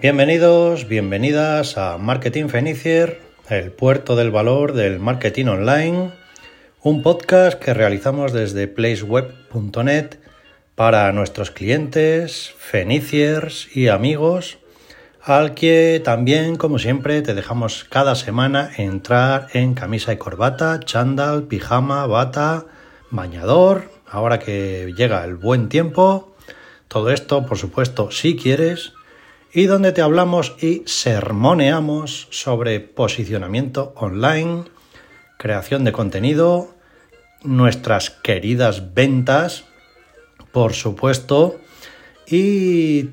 Bienvenidos, bienvenidas a Marketing Fenicier, el puerto del valor del marketing online, un podcast que realizamos desde placeweb.net para nuestros clientes, feniciers y amigos, al que también, como siempre, te dejamos cada semana entrar en camisa y corbata, chándal, pijama, bata, bañador, ahora que llega el buen tiempo, todo esto, por supuesto, si quieres, y donde te hablamos y sermoneamos sobre posicionamiento online, creación de contenido, nuestras queridas ventas, por supuesto, y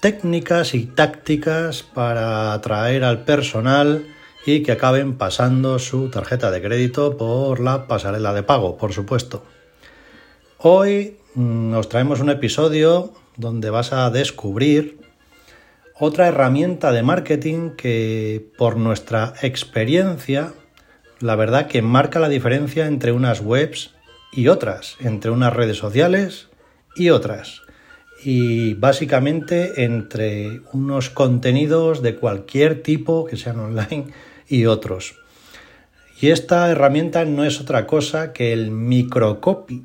técnicas y tácticas para atraer al personal y que acaben pasando su tarjeta de crédito por la pasarela de pago, por supuesto. Hoy mm, nos traemos un episodio donde vas a descubrir otra herramienta de marketing que por nuestra experiencia, la verdad que marca la diferencia entre unas webs y otras, entre unas redes sociales y otras. Y básicamente entre unos contenidos de cualquier tipo que sean online y otros. Y esta herramienta no es otra cosa que el microcopy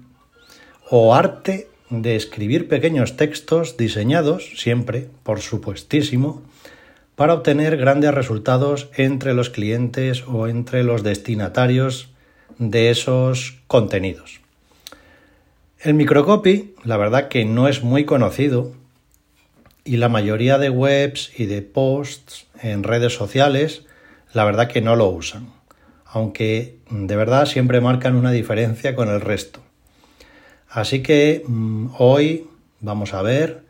o arte de escribir pequeños textos diseñados, siempre, por supuestísimo, para obtener grandes resultados entre los clientes o entre los destinatarios de esos contenidos. El microcopy, la verdad que no es muy conocido y la mayoría de webs y de posts en redes sociales, la verdad que no lo usan, aunque de verdad siempre marcan una diferencia con el resto. Así que mm, hoy vamos a ver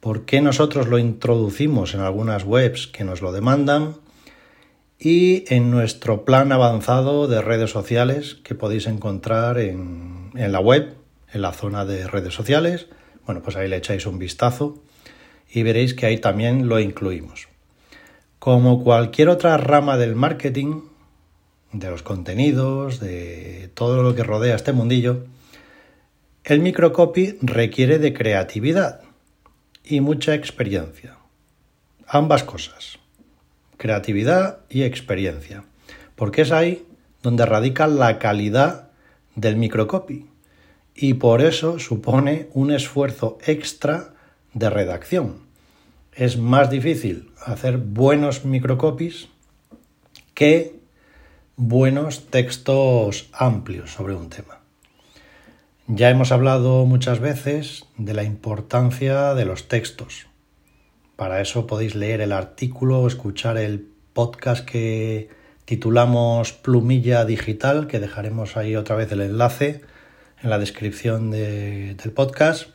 por qué nosotros lo introducimos en algunas webs que nos lo demandan y en nuestro plan avanzado de redes sociales que podéis encontrar en, en la web, en la zona de redes sociales. Bueno, pues ahí le echáis un vistazo y veréis que ahí también lo incluimos. Como cualquier otra rama del marketing, de los contenidos, de todo lo que rodea este mundillo, el microcopy requiere de creatividad y mucha experiencia. Ambas cosas, creatividad y experiencia, porque es ahí donde radica la calidad del microcopy y por eso supone un esfuerzo extra de redacción. Es más difícil hacer buenos microcopies que buenos textos amplios sobre un tema. Ya hemos hablado muchas veces de la importancia de los textos. Para eso podéis leer el artículo o escuchar el podcast que titulamos Plumilla Digital, que dejaremos ahí otra vez el enlace en la descripción del podcast.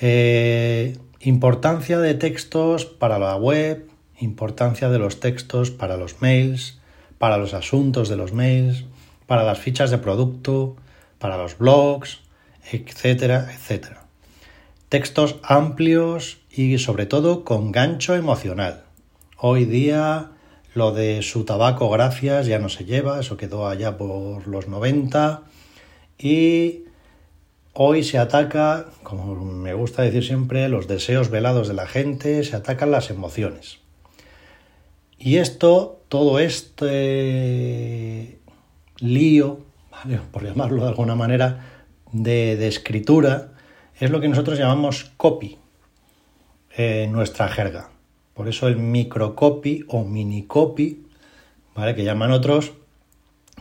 Eh, importancia de textos para la web, importancia de los textos para los mails, para los asuntos de los mails, para las fichas de producto, para los blogs, etcétera, etcétera. Textos amplios y sobre todo con gancho emocional. Hoy día lo de su tabaco gracias ya no se lleva, eso quedó allá por los 90 y hoy se ataca, como me gusta decir siempre, los deseos velados de la gente, se atacan las emociones. Y esto, todo este lío por llamarlo de alguna manera, de, escritura, es lo que nosotros llamamos copy en nuestra jerga. Por eso el microcopy o minicopy, ¿vale? que llaman otros,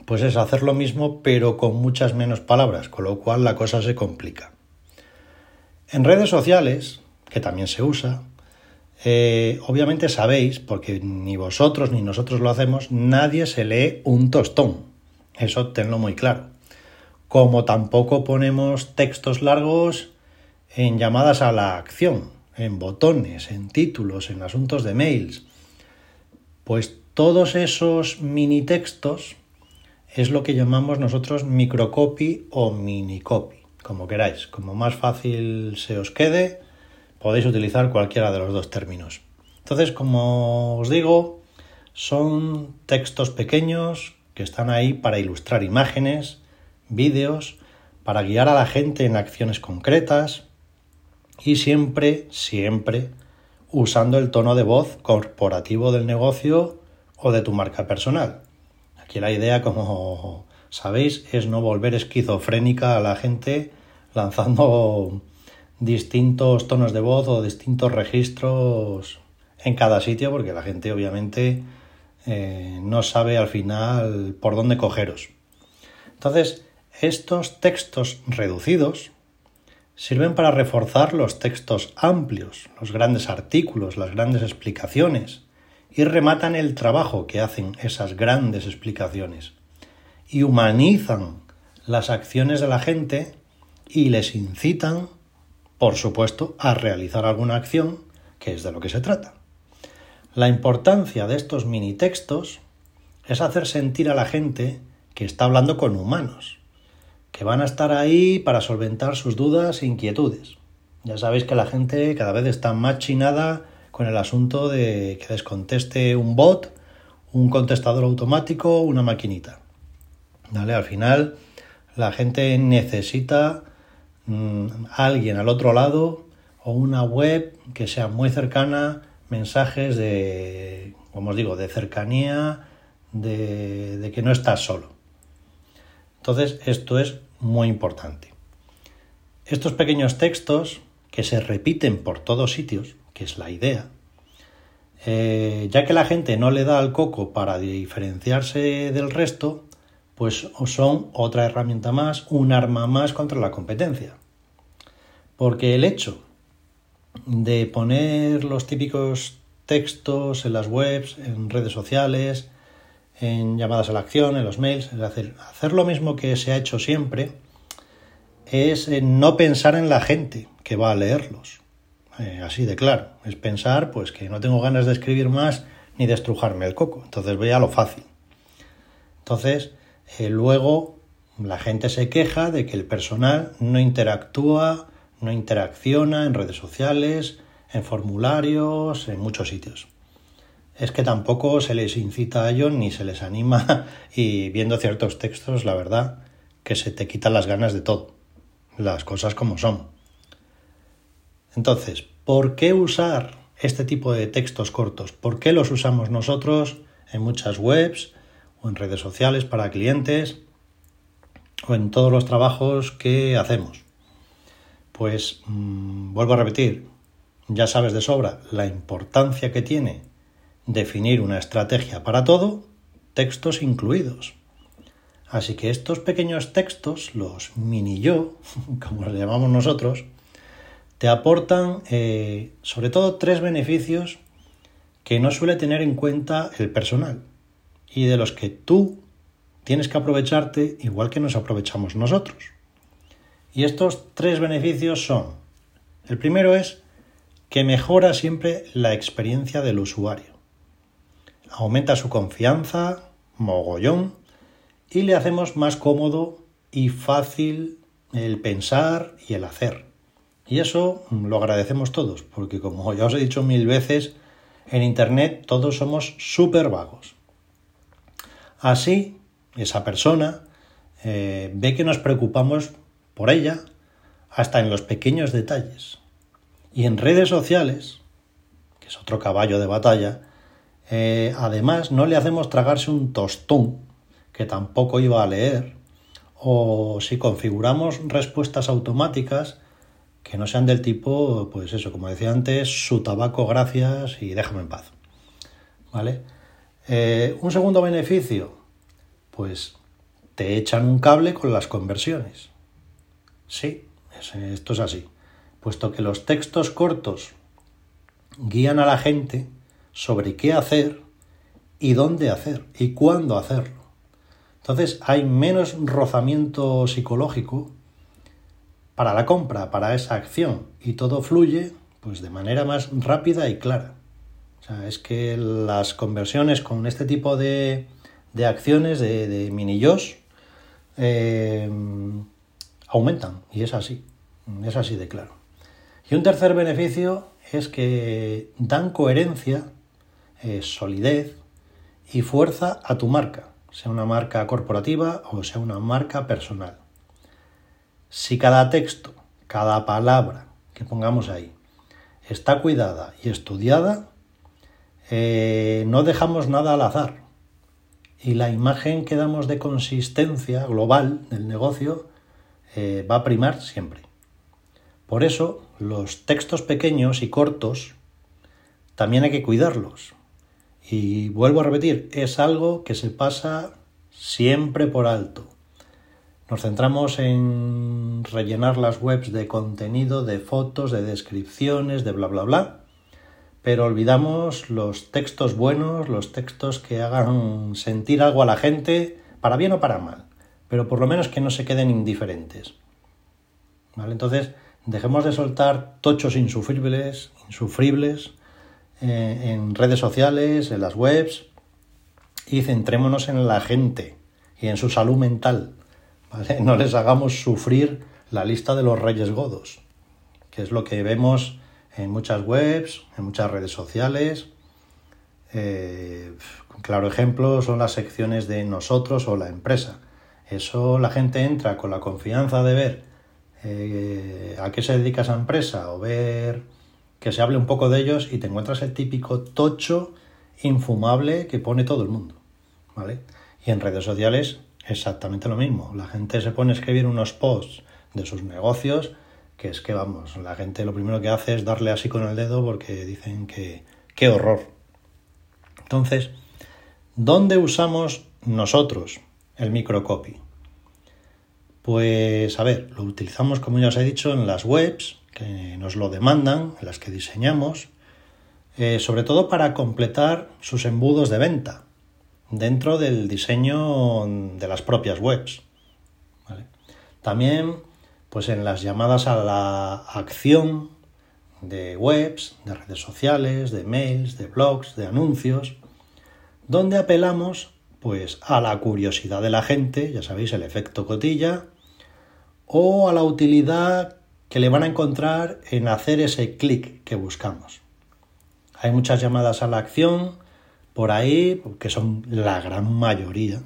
pues es hacer lo mismo pero con muchas menos palabras, con lo cual la cosa se complica. En redes sociales, que también se usa, eh, obviamente sabéis, porque ni vosotros ni nosotros lo hacemos, nadie se lee un tostón. Eso tenlo muy claro. Como tampoco ponemos textos largos en llamadas a la acción, en botones, en títulos, en asuntos de mails. Pues todos esos mini textos es lo que llamamos nosotros microcopy o minicopy, como queráis. Como más fácil se os quede, podéis utilizar cualquiera de los dos términos. Entonces, como os digo, son textos pequeños que están ahí para ilustrar imágenes, vídeos, para guiar a la gente en acciones concretas y siempre, siempre usando el tono de voz corporativo del negocio o de tu marca personal. Aquí la idea, como sabéis, es no volver esquizofrénica a la gente lanzando distintos tonos de voz o distintos registros en cada sitio, porque la gente obviamente eh, no sabe al final por dónde cogeros. Entonces, estos textos reducidos sirven para reforzar los textos amplios, los grandes artículos, las grandes explicaciones, y rematan el trabajo que hacen esas grandes explicaciones, y humanizan las acciones de la gente y les incitan, por supuesto, a realizar alguna acción, que es de lo que se trata. La importancia de estos mini textos es hacer sentir a la gente que está hablando con humanos, que van a estar ahí para solventar sus dudas e inquietudes. Ya sabéis que la gente cada vez está más chinada con el asunto de que les conteste un bot, un contestador automático, una maquinita. ¿Vale? Al final la gente necesita Mm, alguien al otro lado o una web que sea muy cercana, mensajes de, como os digo, de cercanía, de, que no estás solo. Entonces, esto es muy importante. Estos pequeños textos que se repiten por todos sitios, que es la idea, eh, ya que la gente no le da al coco para diferenciarse del resto, pues son otra herramienta más, un arma más contra la competencia. Porque el hecho de poner los típicos textos en las webs, en redes sociales, en llamadas a la acción, en los mails, es hacer, hacer lo mismo que se ha hecho siempre, es no pensar en la gente que va a leerlos. Eh, así de claro. Es pensar pues que no tengo ganas de escribir más ni de estrujarme el coco. Entonces voy a lo fácil. Entonces, eh, luego la gente se queja de que el personal no interactúa, no interacciona en redes sociales, en formularios, en muchos sitios. Es que tampoco se les incita a ello ni se les anima y viendo ciertos textos, la verdad, que se te quitan las ganas de todo, las cosas como son. Entonces, ¿por qué usar este tipo de textos cortos? ¿Por qué los usamos nosotros en muchas webs, o en redes sociales para clientes o en todos los trabajos que hacemos. Pues mm, vuelvo a repetir, ya sabes de sobra la importancia que tiene definir una estrategia para todo, textos incluidos. Así que estos pequeños textos, los mini yo, como los llamamos nosotros, te aportan eh, sobre todo tres beneficios que no suele tener en cuenta el personal y de los que tú tienes que aprovecharte igual que nos aprovechamos nosotros. Y estos tres beneficios son, el primero es que mejora siempre la experiencia del usuario. Aumenta su confianza, mogollón, y le hacemos más cómodo y fácil el pensar y el hacer. Y eso lo agradecemos todos, porque como ya os he dicho mil veces, en Internet todos somos súper vagos. Así, esa persona eh, ve que nos preocupamos por ella hasta en los pequeños detalles. Y en redes sociales, que es otro caballo de batalla, eh, además no le hacemos tragarse un tostón que tampoco iba a leer, o si configuramos respuestas automáticas que no sean del tipo, pues eso, como decía antes, su tabaco, gracias y déjame en paz. ¿Vale? Eh, un segundo beneficio, pues te echan un cable con las conversiones. Sí, esto es así. Puesto que los textos cortos guían a la gente sobre qué hacer y dónde hacer y cuándo hacerlo. Entonces hay menos rozamiento psicológico para la compra, para esa acción y todo fluye pues de manera más rápida y clara es que las conversiones con este tipo de, de acciones, de, mini eh, aumentan. Y es así. Es así de claro. Y un tercer beneficio es que dan coherencia, eh, solidez y fuerza a tu marca, sea una marca corporativa o sea una marca personal. Si cada texto, cada palabra que pongamos ahí está cuidada y estudiada, eh, no dejamos nada al azar. Y la imagen que damos de consistencia global del negocio eh, va a primar siempre. Por eso, los textos pequeños y cortos también hay que cuidarlos. Y vuelvo a repetir, es algo que se pasa siempre por alto. Nos centramos en rellenar las webs de contenido, de fotos, de descripciones, de bla, bla, bla, pero olvidamos los textos buenos, los textos que hagan sentir algo a la gente, para bien o para mal, pero por lo menos que no se queden indiferentes. ¿Vale? Entonces, dejemos de soltar tochos insufribles, insufribles eh, en redes sociales, en las webs, y centrémonos en la gente y en su salud mental. No les hagamos sufrir la lista de los reyes godos, que es lo que vemos en muchas webs, en muchas redes sociales. Eh, claro ejemplo son las secciones de nosotros o la empresa. Eso la gente entra con la confianza de ver eh, a qué se dedica esa empresa o ver que se hable un poco de ellos y te encuentras el típico tocho infumable que pone todo el mundo. ¿vale? Y en redes sociales exactamente lo mismo. La gente se pone a escribir unos posts de sus negocios que es que vamos, la gente lo primero que hace es darle así con el dedo porque dicen que qué horror. Entonces, ¿dónde usamos nosotros el microcopy? Pues a ver, lo utilizamos como ya os he dicho en las webs que nos lo demandan, las que diseñamos, eh, sobre todo para completar sus embudos de venta dentro del diseño de las propias webs. También pues en las llamadas a la acción de webs, de redes sociales, de mails, de blogs, de anuncios, donde apelamos pues a la curiosidad de la gente, ya sabéis, el efecto cotilla, o a la utilidad que le van a encontrar en hacer ese clic que buscamos. Hay muchas llamadas a la acción por ahí, que son la gran mayoría,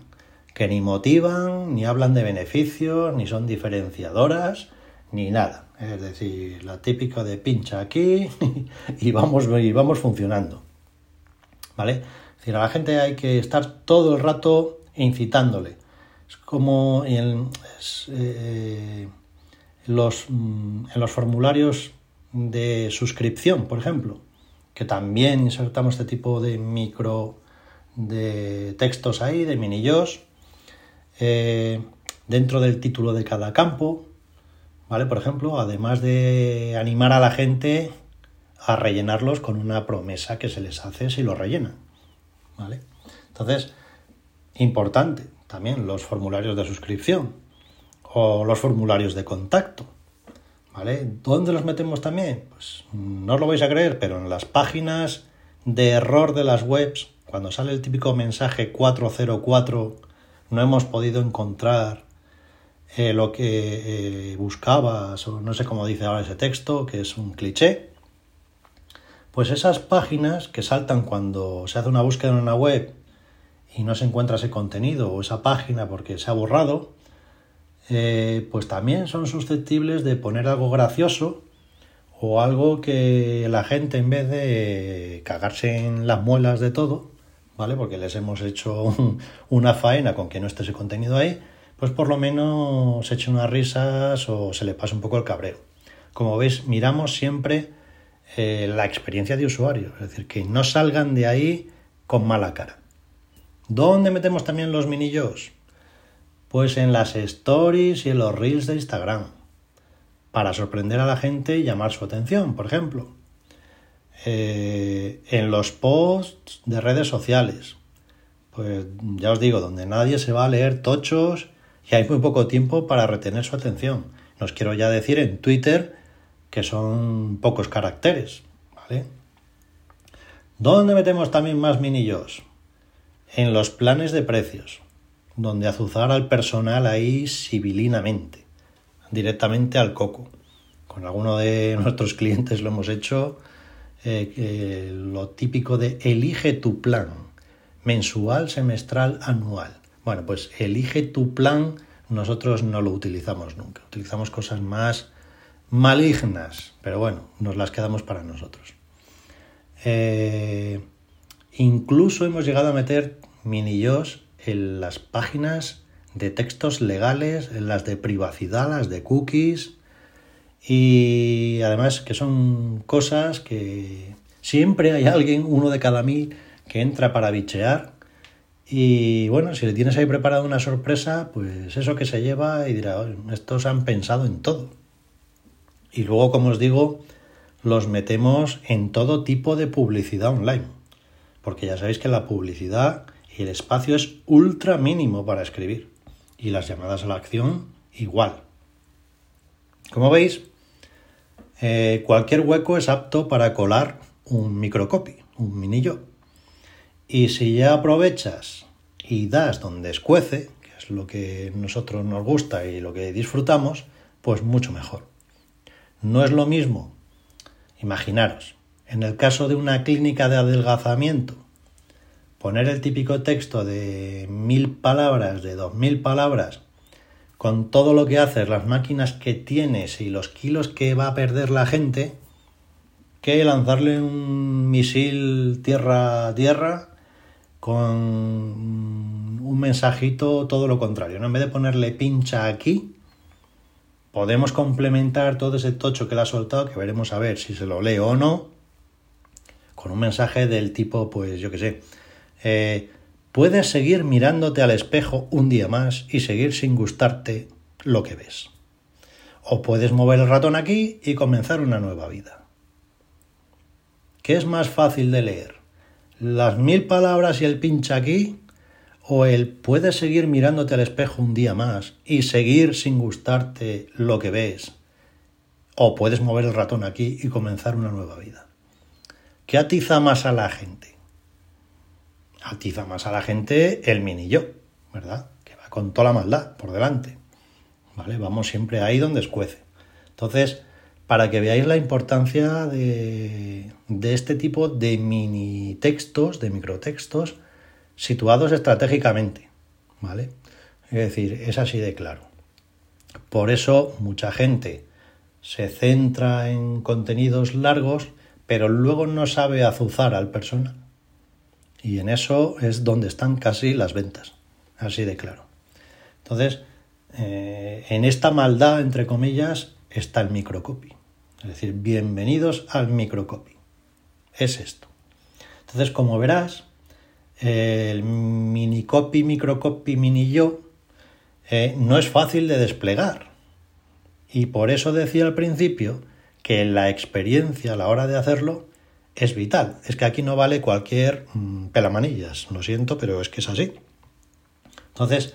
que ni motivan, ni hablan de beneficios, ni son diferenciadoras, ni nada. Es decir, la típica de pincha aquí y vamos, y vamos funcionando. ¿Vale? Decir, a la gente hay que estar todo el rato incitándole. Es como en, eh, los, mm, en los formularios de suscripción, por ejemplo que también insertamos este tipo de micro de textos ahí, de minillos, eh, dentro del título de cada campo, ¿vale? Por ejemplo, además de animar a la gente a rellenarlos con una promesa que se les hace si lo rellenan, ¿vale? Entonces, importante también los formularios de suscripción o los formularios de contacto. ¿Vale? ¿Dónde los metemos también? Pues no os lo vais a creer, pero en las páginas de error de las webs, cuando sale el típico mensaje 404, no hemos podido encontrar eh, lo que eh, buscabas, o no sé cómo dice ahora ese texto, que es un cliché. Pues esas páginas que saltan cuando se hace una búsqueda en una web y no se encuentra ese contenido o esa página porque se ha borrado, eh, pues también son susceptibles de poner algo gracioso o algo que la gente en vez de cagarse en las muelas de todo, ¿vale? Porque les hemos hecho una faena con que no esté ese contenido ahí, pues por lo menos se eche unas risas o se le pase un poco el cabreo. Como veis, miramos siempre eh, la experiencia de usuario, es decir, que no salgan de ahí con mala cara. ¿Dónde metemos también los minillos? Pues en las stories y en los reels de Instagram, para sorprender a la gente y llamar su atención, por ejemplo. Eh, en los posts de redes sociales, pues ya os digo, donde nadie se va a leer tochos y hay muy poco tiempo para retener su atención. Nos quiero ya decir en Twitter que son pocos caracteres, ¿vale? ¿Dónde metemos también más minillos? En los planes de precios donde azuzar al personal ahí civilinamente, directamente al coco. Con alguno de nuestros clientes lo hemos hecho, eh, lo típico de elige tu plan, mensual, semestral, anual. Bueno, pues elige tu plan, nosotros no lo utilizamos nunca, utilizamos cosas más, malignas, pero bueno, nos las quedamos para nosotros. Eh, incluso hemos llegado a meter mini en las páginas de textos legales, en las de privacidad, las de cookies, y además que son cosas que siempre hay alguien, uno de cada mil, que entra para bichear. Y bueno, si le tienes ahí preparado una sorpresa, pues eso que se lleva y dirá, estos han pensado en todo. Y luego, como os digo, los metemos en todo tipo de publicidad online. Porque ya sabéis que la publicidad y el espacio es ultra mínimo para escribir. Y las llamadas a la acción igual. Como veis, eh, cualquier hueco es apto para colar un microcopy, un minillo. Y si ya aprovechas y das donde escuece, que es lo que nosotros nos gusta y lo que disfrutamos, pues mucho mejor. No es lo mismo, imaginaros, en el caso de una clínica de adelgazamiento, poner el típico texto de mil palabras, de dos mil palabras, con todo lo que haces, las máquinas que tienes y los kilos que va a perder la gente, que lanzarle un misil tierra-tierra con un mensajito todo lo contrario. ¿no? En vez de ponerle pincha aquí, podemos complementar todo ese tocho que le ha soltado, que veremos a ver si se lo leo o no, con un mensaje del tipo, pues yo qué sé, eh, puedes seguir mirándote al espejo un día más y seguir sin gustarte lo que ves. O puedes mover el ratón aquí y comenzar una nueva vida. ¿Qué es más fácil de leer? ¿Las mil palabras y el pincha aquí? ¿O el puedes seguir mirándote al espejo un día más y seguir sin gustarte lo que ves? ¿O puedes mover el ratón aquí y comenzar una nueva vida? ¿Qué atiza más a la gente? atiza más a la gente el minillo, ¿verdad? Que va con toda la maldad por delante. ¿Vale? Vamos siempre ahí donde escuece. Entonces, para que veáis la importancia de, de este tipo de mini textos, de microtextos, situados estratégicamente. ¿Vale? Es decir, es así de claro. Por eso mucha gente se centra en contenidos largos, pero luego no sabe azuzar al personal. Y en eso es donde están casi las ventas, así de claro. Entonces, eh, en esta maldad, entre comillas, está el microcopy. Es decir, bienvenidos al microcopy. Es esto. Entonces, como verás, el mini copy, microcopy, mini yo eh, no es fácil de desplegar. Y por eso decía al principio que la experiencia a la hora de hacerlo es vital. Es que aquí no vale cualquier mm, pelamanillas, lo siento, pero es que es así. Entonces,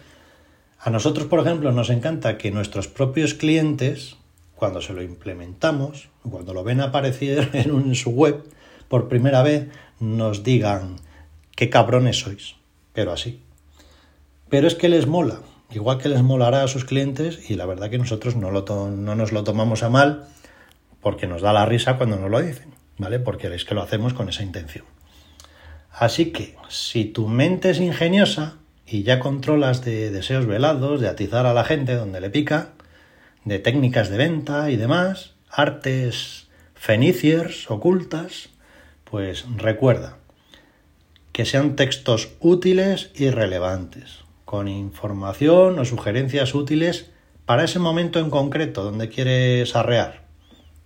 a nosotros, por ejemplo, nos encanta que nuestros propios clientes, cuando se lo implementamos, cuando lo ven aparecer en, su web por primera vez, nos digan qué cabrones sois, pero así. Pero es que les mola, igual que les molará a sus clientes y la verdad que nosotros no, lo no nos lo tomamos a mal porque nos da la risa cuando nos lo dicen. ¿vale? Porque es que lo hacemos con esa intención. Así que, si tu mente es ingeniosa y ya controlas de deseos velados, de atizar a la gente donde le pica, de técnicas de venta y demás, artes feniciers ocultas, pues recuerda que sean textos útiles y relevantes, con información o sugerencias útiles para ese momento en concreto donde quieres arrear,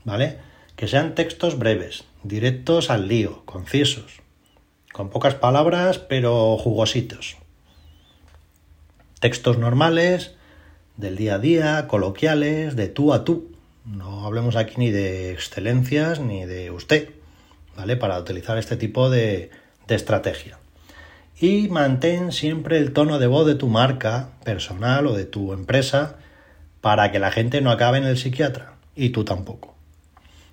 ¿vale? que sean textos breves, directos al lío, concisos, con pocas palabras pero jugositos. Textos normales, del día a día, coloquiales, de tú a tú. No hablemos aquí ni de excelencias ni de usted, ¿vale? Para utilizar este tipo de, estrategia. Y mantén siempre el tono de voz de tu marca personal o de tu empresa para que la gente no acabe en el psiquiatra y tú tampoco.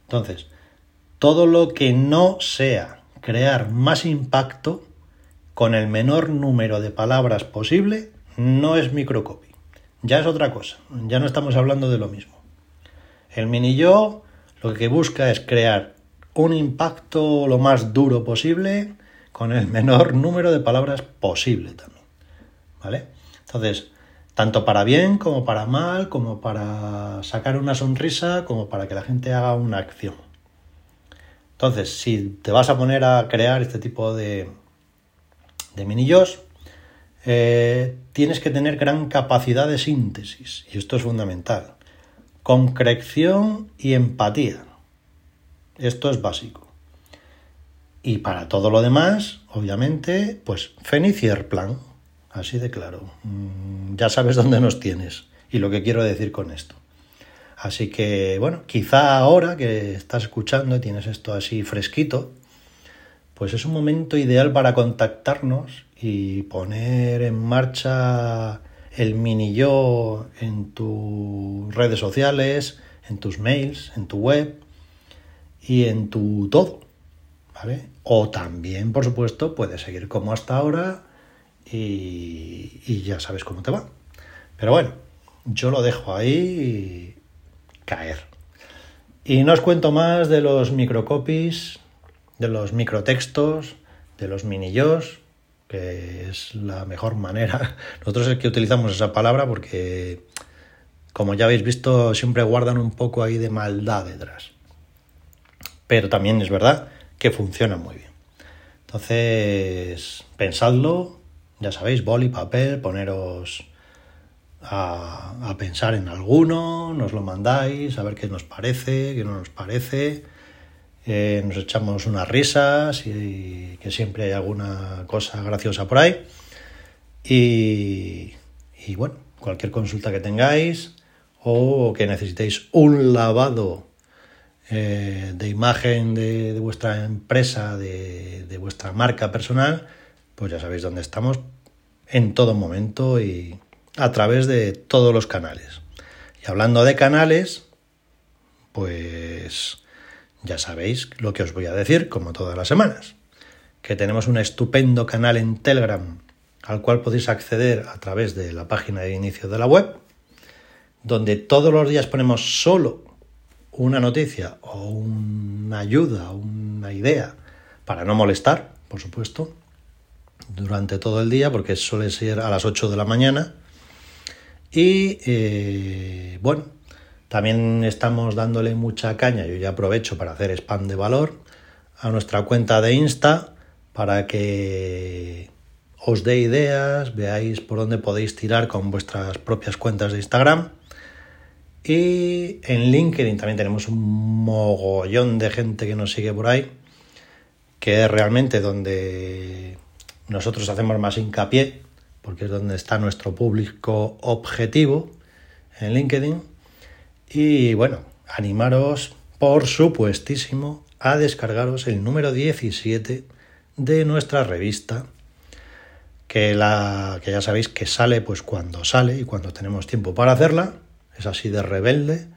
Entonces, todo lo que no sea crear más impacto con el menor número de palabras posible no es microcopy. Ya es otra cosa, ya no estamos hablando de lo mismo. El mini yo lo que busca es crear un impacto lo más duro posible con el menor número de palabras posible también. ¿Vale? Entonces, tanto para bien como para mal, como para sacar una sonrisa, como para que la gente haga una acción. Entonces, si te vas a poner a crear este tipo de, de minillos, eh, tienes que tener gran capacidad de síntesis, y esto es fundamental. Concreción y empatía. Esto es básico. Y para todo lo demás, obviamente, pues Fenicier Plan. Así de claro. Mm, ya sabes dónde nos tienes y lo que quiero decir con esto. Así que, bueno, quizá ahora que estás escuchando y tienes esto así fresquito, pues es un momento ideal para contactarnos y poner en marcha el mini yo en tus redes sociales, en tus mails, en tu web y en tu todo. ¿Vale? O también, por supuesto, puedes seguir como hasta ahora y, ya sabes cómo te va. Pero bueno, yo lo dejo ahí caer. Y no os cuento más de los microcopies, de los microtextos, de los minillos, que es la mejor manera. Nosotros es que utilizamos esa palabra porque, como ya habéis visto, siempre guardan un poco ahí de maldad detrás. Pero también es verdad que funciona muy bien. Entonces, pensadlo, ya sabéis, boli, papel, poneros a, pensar en alguno, nos lo mandáis, a ver qué nos parece, qué no nos parece. Eh, nos echamos unas risas y que siempre hay alguna cosa graciosa por ahí. Y bueno, cualquier consulta que tengáis o que necesitéis un lavado eh, de imagen de, vuestra empresa, de, de, vuestra marca personal, pues ya sabéis dónde estamos en todo momento y a través de todos los canales. Y hablando de canales, pues ya sabéis lo que os voy a decir, como todas las semanas, que tenemos un estupendo canal en Telegram al cual podéis acceder a través de la página de inicio de la web, donde todos los días ponemos solo una noticia o una ayuda, una idea, para no molestar, por supuesto, durante todo el día, porque suele ser a las 8 de la mañana. Y eh, bueno, también estamos dándole mucha caña, yo ya aprovecho para hacer spam de valor, a nuestra cuenta de Insta para que os dé ideas, veáis por dónde podéis tirar con vuestras propias cuentas de Instagram. Y en LinkedIn también tenemos un mogollón de gente que nos sigue por ahí, que es realmente donde nosotros hacemos más hincapié, porque es donde está nuestro público objetivo en LinkedIn. Y bueno, animaros, por supuestísimo, a descargaros el número 17 de nuestra revista, que, la, que ya sabéis que sale pues cuando sale y cuando tenemos tiempo para hacerla, es así de rebelde,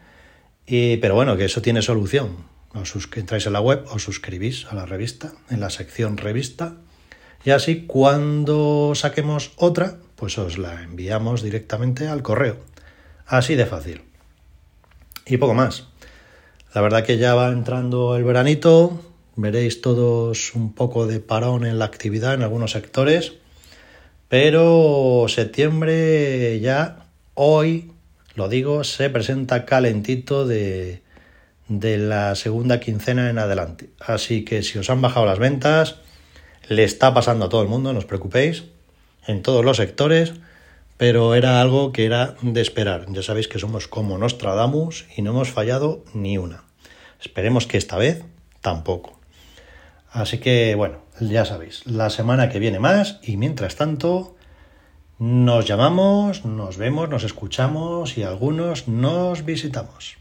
y, pero bueno, que eso tiene solución. Os entráis en la web, os suscribís a la revista, en la sección revista, y así cuando saquemos otra, pues os la enviamos directamente al correo. Así de fácil. Y poco más. La verdad que ya va entrando el veranito, veréis todos un poco de parón en la actividad en algunos sectores, pero septiembre ya, hoy, lo digo, se presenta calentito de, de la segunda quincena en adelante. Así que si os han bajado las ventas, le está pasando a todo el mundo, no os preocupéis, en todos los sectores, pero era algo que era de esperar. Ya sabéis que somos como Nostradamus y no hemos fallado ni una. Esperemos que esta vez tampoco. Así que bueno, ya sabéis, la semana que viene más y mientras tanto nos llamamos, nos vemos, nos escuchamos y algunos nos visitamos.